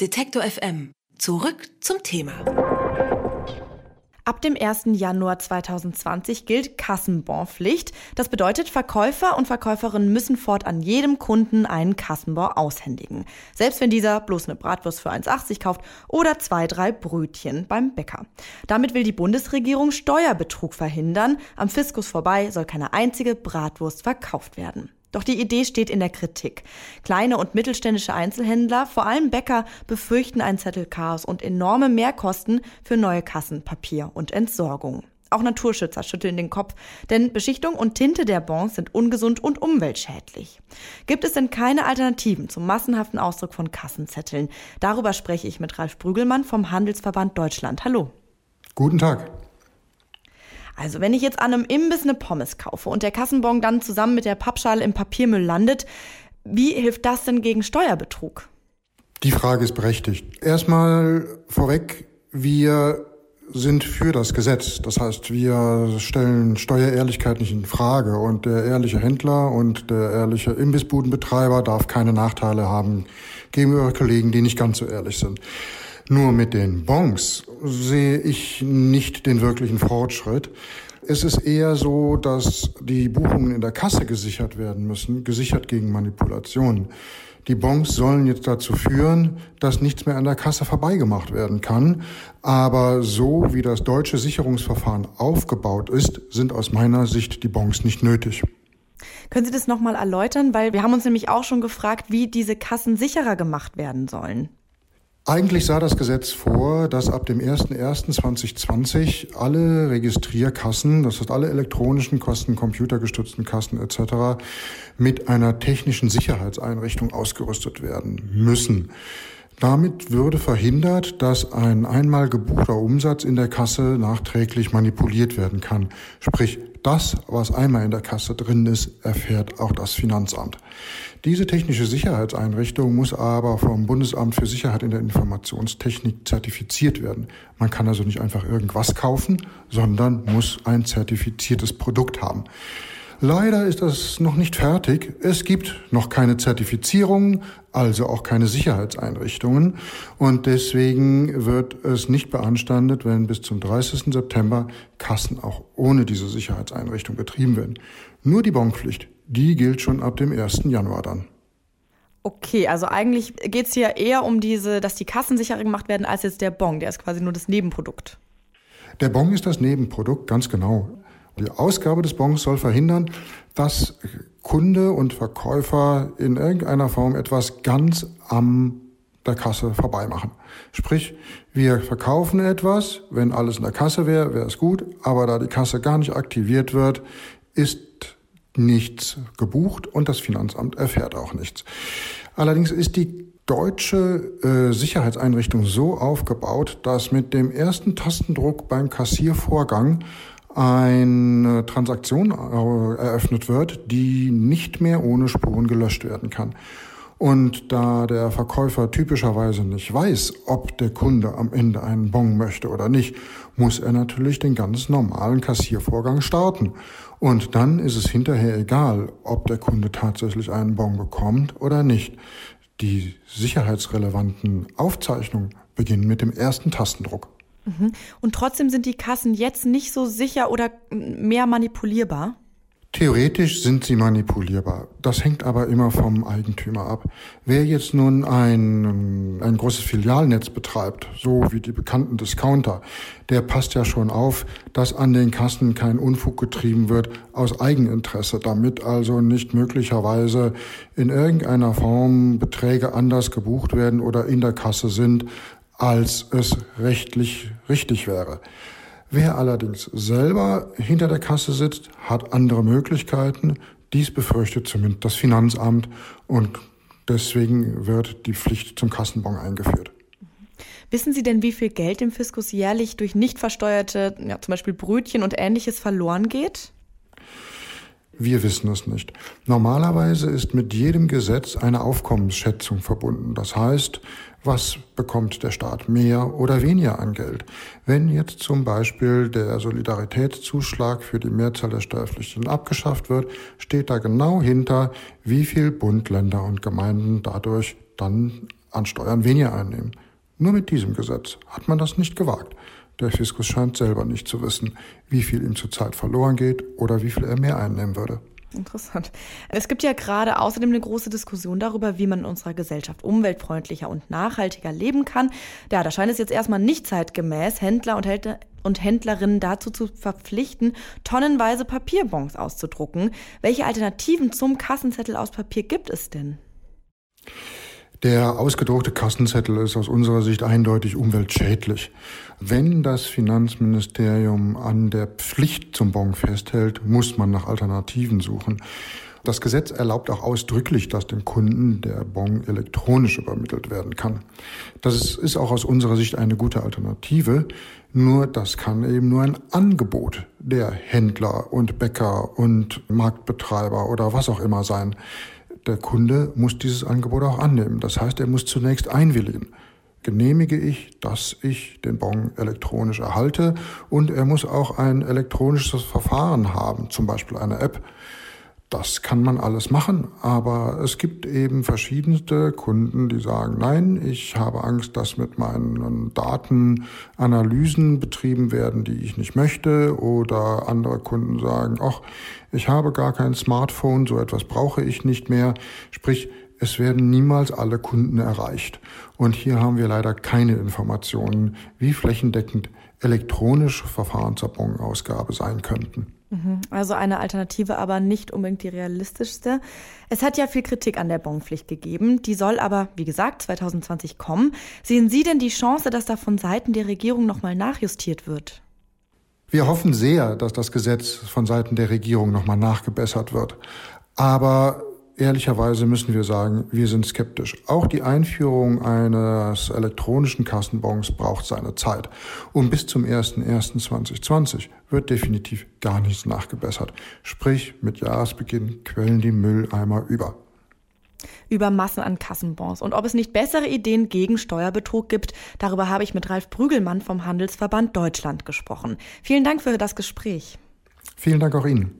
Detektor FM. Zurück zum Thema. Ab dem 1. Januar 2020 gilt Kassenbonpflicht. Das bedeutet, Verkäufer und Verkäuferinnen müssen fortan jedem Kunden einen Kassenbon aushändigen. Selbst wenn dieser bloß eine Bratwurst für 1,80 kauft oder zwei, drei Brötchen beim Bäcker. Damit will die Bundesregierung Steuerbetrug verhindern. Am Fiskus vorbei soll keine einzige Bratwurst verkauft werden. Doch die Idee steht in der Kritik. Kleine und mittelständische Einzelhändler, vor allem Bäcker, befürchten ein Zettelchaos und enorme Mehrkosten für neue Kassen, Papier und Entsorgung. Auch Naturschützer schütteln den Kopf, denn Beschichtung und Tinte der Bons sind ungesund und umweltschädlich. Gibt es denn keine Alternativen zum massenhaften Ausdruck von Kassenzetteln? Darüber spreche ich mit Ralf Brügelmann vom Handelsverband Deutschland. Hallo. Guten Tag. Also wenn ich jetzt an einem Imbiss eine Pommes kaufe und der Kassenbon dann zusammen mit der Pappschale im Papiermüll landet, wie hilft das denn gegen Steuerbetrug? Die Frage ist berechtigt. Erstmal vorweg, wir sind für das Gesetz. Das heißt, wir stellen Steuerehrlichkeit nicht in Frage und der ehrliche Händler und der ehrliche Imbissbudenbetreiber darf keine Nachteile haben gegenüber Kollegen, die nicht ganz so ehrlich sind. Nur mit den Bons sehe ich nicht den wirklichen Fortschritt. Es ist eher so, dass die Buchungen in der Kasse gesichert werden müssen, gesichert gegen Manipulationen. Die Bons sollen jetzt dazu führen, dass nichts mehr an der Kasse vorbeigemacht werden kann. Aber so wie das deutsche Sicherungsverfahren aufgebaut ist, sind aus meiner Sicht die Bons nicht nötig. Können Sie das nochmal erläutern? Weil wir haben uns nämlich auch schon gefragt, wie diese Kassen sicherer gemacht werden sollen. Eigentlich sah das Gesetz vor, dass ab dem 01.01.2020 alle Registrierkassen, das heißt alle elektronischen Kosten, computergestützten Kassen etc., mit einer technischen Sicherheitseinrichtung ausgerüstet werden müssen. Damit würde verhindert, dass ein einmal gebuchter Umsatz in der Kasse nachträglich manipuliert werden kann. Sprich, das, was einmal in der Kasse drin ist, erfährt auch das Finanzamt. Diese technische Sicherheitseinrichtung muss aber vom Bundesamt für Sicherheit in der Informationstechnik zertifiziert werden. Man kann also nicht einfach irgendwas kaufen, sondern muss ein zertifiziertes Produkt haben. Leider ist das noch nicht fertig. Es gibt noch keine Zertifizierung, also auch keine Sicherheitseinrichtungen. Und deswegen wird es nicht beanstandet, wenn bis zum 30. September Kassen auch ohne diese Sicherheitseinrichtung betrieben werden. Nur die Bonpflicht, die gilt schon ab dem 1. Januar dann. Okay, also eigentlich geht es hier eher um diese, dass die Kassen sicherer gemacht werden, als jetzt der Bon. Der ist quasi nur das Nebenprodukt. Der Bon ist das Nebenprodukt, ganz genau. Die Ausgabe des Bons soll verhindern, dass Kunde und Verkäufer in irgendeiner Form etwas ganz am der Kasse vorbeimachen. Sprich, wir verkaufen etwas, wenn alles in der Kasse wäre, wäre es gut, aber da die Kasse gar nicht aktiviert wird, ist nichts gebucht und das Finanzamt erfährt auch nichts. Allerdings ist die deutsche äh, Sicherheitseinrichtung so aufgebaut, dass mit dem ersten Tastendruck beim Kassiervorgang eine Transaktion äh, eröffnet wird, die nicht mehr ohne Spuren gelöscht werden kann. Und da der Verkäufer typischerweise nicht weiß, ob der Kunde am Ende einen Bon möchte oder nicht, muss er natürlich den ganz normalen Kassiervorgang starten. Und dann ist es hinterher egal, ob der Kunde tatsächlich einen Bon bekommt oder nicht. Die sicherheitsrelevanten Aufzeichnungen beginnen mit dem ersten Tastendruck. Mhm. Und trotzdem sind die Kassen jetzt nicht so sicher oder mehr manipulierbar? Theoretisch sind sie manipulierbar. Das hängt aber immer vom Eigentümer ab. Wer jetzt nun ein, ein großes Filialnetz betreibt, so wie die bekannten Discounter, der passt ja schon auf, dass an den Kassen kein Unfug getrieben wird aus Eigeninteresse, damit also nicht möglicherweise in irgendeiner Form Beträge anders gebucht werden oder in der Kasse sind, als es rechtlich richtig wäre. Wer allerdings selber hinter der Kasse sitzt, hat andere Möglichkeiten. Dies befürchtet zumindest das Finanzamt und deswegen wird die Pflicht zum Kassenbon eingeführt. Wissen Sie denn, wie viel Geld im Fiskus jährlich durch nicht versteuerte, ja, zum Beispiel Brötchen und ähnliches verloren geht? Wir wissen es nicht. Normalerweise ist mit jedem Gesetz eine Aufkommensschätzung verbunden. Das heißt, was bekommt der Staat mehr oder weniger an Geld? Wenn jetzt zum Beispiel der Solidaritätszuschlag für die Mehrzahl der Steuerpflichtigen abgeschafft wird, steht da genau hinter, wie viel Bund, Länder und Gemeinden dadurch dann an Steuern weniger einnehmen. Nur mit diesem Gesetz hat man das nicht gewagt. Der Fiskus scheint selber nicht zu wissen, wie viel ihm zurzeit verloren geht oder wie viel er mehr einnehmen würde. Interessant. Es gibt ja gerade außerdem eine große Diskussion darüber, wie man in unserer Gesellschaft umweltfreundlicher und nachhaltiger leben kann. Ja, da scheint es jetzt erstmal nicht zeitgemäß, Händler und, Händler und Händlerinnen dazu zu verpflichten, tonnenweise Papierbons auszudrucken. Welche Alternativen zum Kassenzettel aus Papier gibt es denn? Der ausgedruckte Kassenzettel ist aus unserer Sicht eindeutig umweltschädlich. Wenn das Finanzministerium an der Pflicht zum Bon festhält, muss man nach Alternativen suchen. Das Gesetz erlaubt auch ausdrücklich, dass dem Kunden der Bon elektronisch übermittelt werden kann. Das ist auch aus unserer Sicht eine gute Alternative. Nur das kann eben nur ein Angebot der Händler und Bäcker und Marktbetreiber oder was auch immer sein der Kunde muss dieses Angebot auch annehmen. Das heißt, er muss zunächst einwilligen. Genehmige ich, dass ich den Bon elektronisch erhalte und er muss auch ein elektronisches Verfahren haben, zum Beispiel eine App, das kann man alles machen, aber es gibt eben verschiedenste Kunden, die sagen, nein, ich habe Angst, dass mit meinen Daten Analysen betrieben werden, die ich nicht möchte. Oder andere Kunden sagen, ach, ich habe gar kein Smartphone, so etwas brauche ich nicht mehr. Sprich, es werden niemals alle Kunden erreicht. Und hier haben wir leider keine Informationen, wie flächendeckend elektronische Verfahren zur Bonausgabe sein könnten. Mhm. Also eine Alternative, aber nicht unbedingt die realistischste. Es hat ja viel Kritik an der Bonpflicht gegeben. Die soll aber, wie gesagt, 2020 kommen. Sehen Sie denn die Chance, dass da von Seiten der Regierung nochmal nachjustiert wird? Wir hoffen sehr, dass das Gesetz von Seiten der Regierung nochmal nachgebessert wird. Aber Ehrlicherweise müssen wir sagen, wir sind skeptisch. Auch die Einführung eines elektronischen Kassenbons braucht seine Zeit. Und bis zum 01.01.2020 wird definitiv gar nichts nachgebessert. Sprich, mit Jahresbeginn quellen die Mülleimer über über Massen an Kassenbons und ob es nicht bessere Ideen gegen Steuerbetrug gibt. Darüber habe ich mit Ralf Prügelmann vom Handelsverband Deutschland gesprochen. Vielen Dank für das Gespräch. Vielen Dank auch Ihnen.